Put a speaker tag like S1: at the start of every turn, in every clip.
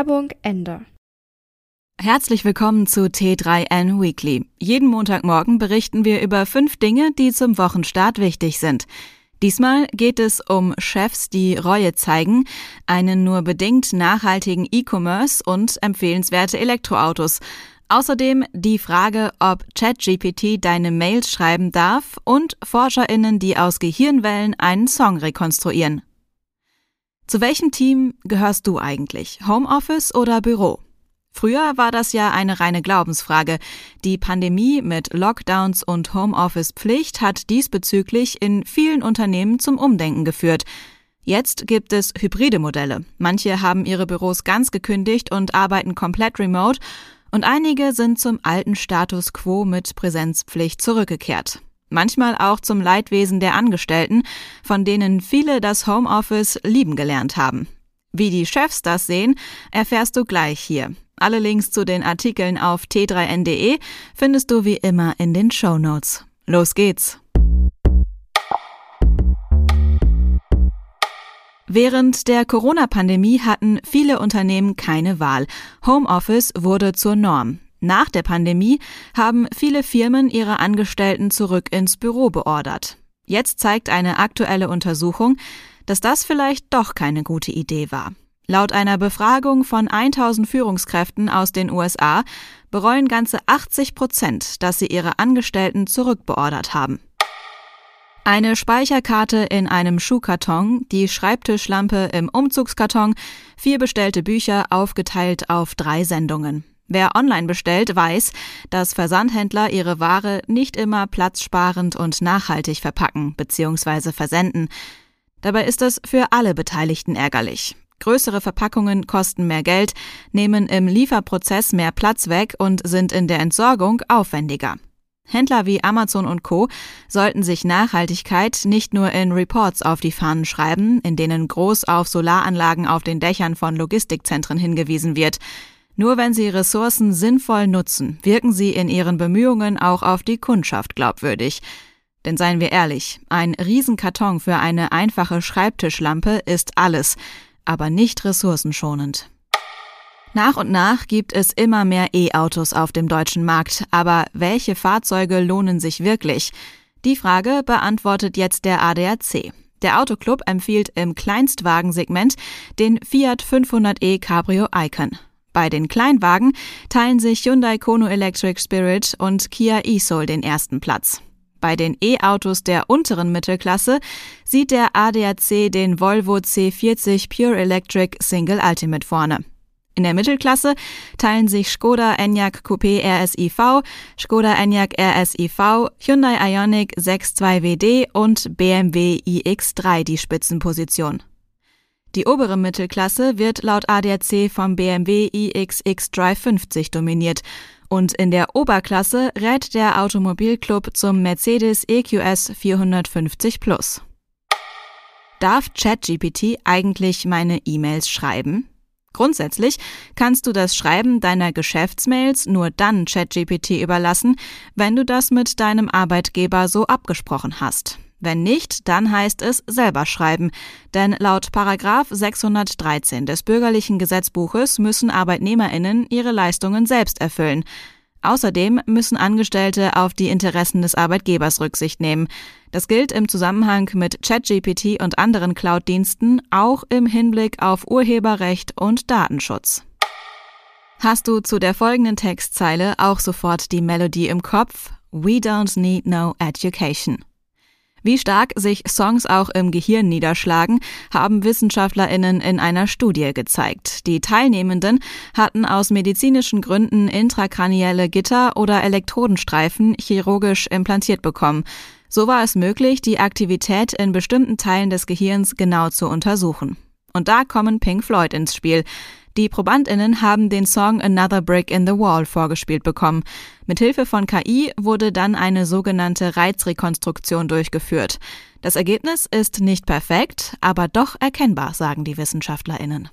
S1: Werbung Ende.
S2: Herzlich willkommen zu T3N Weekly. Jeden Montagmorgen berichten wir über fünf Dinge, die zum Wochenstart wichtig sind. Diesmal geht es um Chefs, die Reue zeigen, einen nur bedingt nachhaltigen E-Commerce und empfehlenswerte Elektroautos. Außerdem die Frage, ob ChatGPT deine Mails schreiben darf und ForscherInnen, die aus Gehirnwellen einen Song rekonstruieren. Zu welchem Team gehörst du eigentlich? Homeoffice oder Büro? Früher war das ja eine reine Glaubensfrage. Die Pandemie mit Lockdowns und Homeoffice-Pflicht hat diesbezüglich in vielen Unternehmen zum Umdenken geführt. Jetzt gibt es hybride Modelle. Manche haben ihre Büros ganz gekündigt und arbeiten komplett remote und einige sind zum alten Status quo mit Präsenzpflicht zurückgekehrt manchmal auch zum Leidwesen der Angestellten, von denen viele das Homeoffice lieben gelernt haben. Wie die Chefs das sehen, erfährst du gleich hier. Alle Links zu den Artikeln auf t3n.de findest du wie immer in den Show Notes. Los geht's! Während der Corona-Pandemie hatten viele Unternehmen keine Wahl. Homeoffice wurde zur Norm. Nach der Pandemie haben viele Firmen ihre Angestellten zurück ins Büro beordert. Jetzt zeigt eine aktuelle Untersuchung, dass das vielleicht doch keine gute Idee war. Laut einer Befragung von 1000 Führungskräften aus den USA bereuen ganze 80 Prozent, dass sie ihre Angestellten zurückbeordert haben. Eine Speicherkarte in einem Schuhkarton, die Schreibtischlampe im Umzugskarton, vier bestellte Bücher aufgeteilt auf drei Sendungen. Wer online bestellt, weiß, dass Versandhändler ihre Ware nicht immer platzsparend und nachhaltig verpacken bzw. versenden. Dabei ist es für alle Beteiligten ärgerlich. Größere Verpackungen kosten mehr Geld, nehmen im Lieferprozess mehr Platz weg und sind in der Entsorgung aufwendiger. Händler wie Amazon und Co. sollten sich Nachhaltigkeit nicht nur in Reports auf die Fahnen schreiben, in denen groß auf Solaranlagen auf den Dächern von Logistikzentren hingewiesen wird. Nur wenn sie Ressourcen sinnvoll nutzen, wirken sie in ihren Bemühungen auch auf die Kundschaft glaubwürdig. Denn seien wir ehrlich, ein Riesenkarton für eine einfache Schreibtischlampe ist alles, aber nicht ressourcenschonend. Nach und nach gibt es immer mehr E-Autos auf dem deutschen Markt, aber welche Fahrzeuge lohnen sich wirklich? Die Frage beantwortet jetzt der ADAC. Der Autoclub empfiehlt im Kleinstwagensegment den Fiat 500e Cabrio Icon. Bei den Kleinwagen teilen sich Hyundai Kono Electric Spirit und Kia e-Soul den ersten Platz. Bei den E-Autos der unteren Mittelklasse sieht der ADAC den Volvo C40 Pure Electric Single Ultimate vorne. In der Mittelklasse teilen sich Skoda Enyaq Coupé RSIV, Skoda Enyaq RSIV, Hyundai Ioniq 6.2 WD und BMW iX3 die Spitzenposition. Die obere Mittelklasse wird laut ADAC vom BMW iX Drive 50 dominiert und in der Oberklasse rät der Automobilclub zum Mercedes EQS 450 Plus. Darf ChatGPT eigentlich meine E-Mails schreiben? Grundsätzlich kannst du das Schreiben deiner Geschäftsmails nur dann ChatGPT überlassen, wenn du das mit deinem Arbeitgeber so abgesprochen hast. Wenn nicht, dann heißt es selber schreiben. Denn laut Paragraph 613 des bürgerlichen Gesetzbuches müssen ArbeitnehmerInnen ihre Leistungen selbst erfüllen. Außerdem müssen Angestellte auf die Interessen des Arbeitgebers Rücksicht nehmen. Das gilt im Zusammenhang mit ChatGPT und anderen Cloud-Diensten auch im Hinblick auf Urheberrecht und Datenschutz. Hast du zu der folgenden Textzeile auch sofort die Melodie im Kopf? We don't need no education. Wie stark sich Songs auch im Gehirn niederschlagen, haben Wissenschaftlerinnen in einer Studie gezeigt. Die Teilnehmenden hatten aus medizinischen Gründen intrakranielle Gitter oder Elektrodenstreifen chirurgisch implantiert bekommen. So war es möglich, die Aktivität in bestimmten Teilen des Gehirns genau zu untersuchen. Und da kommen Pink Floyd ins Spiel. Die Probandinnen haben den Song Another Brick in the Wall vorgespielt bekommen. Mithilfe von KI wurde dann eine sogenannte Reizrekonstruktion durchgeführt. Das Ergebnis ist nicht perfekt, aber doch erkennbar, sagen die Wissenschaftlerinnen.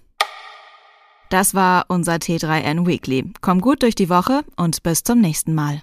S2: Das war unser T3N Weekly. Komm gut durch die Woche und bis zum nächsten Mal.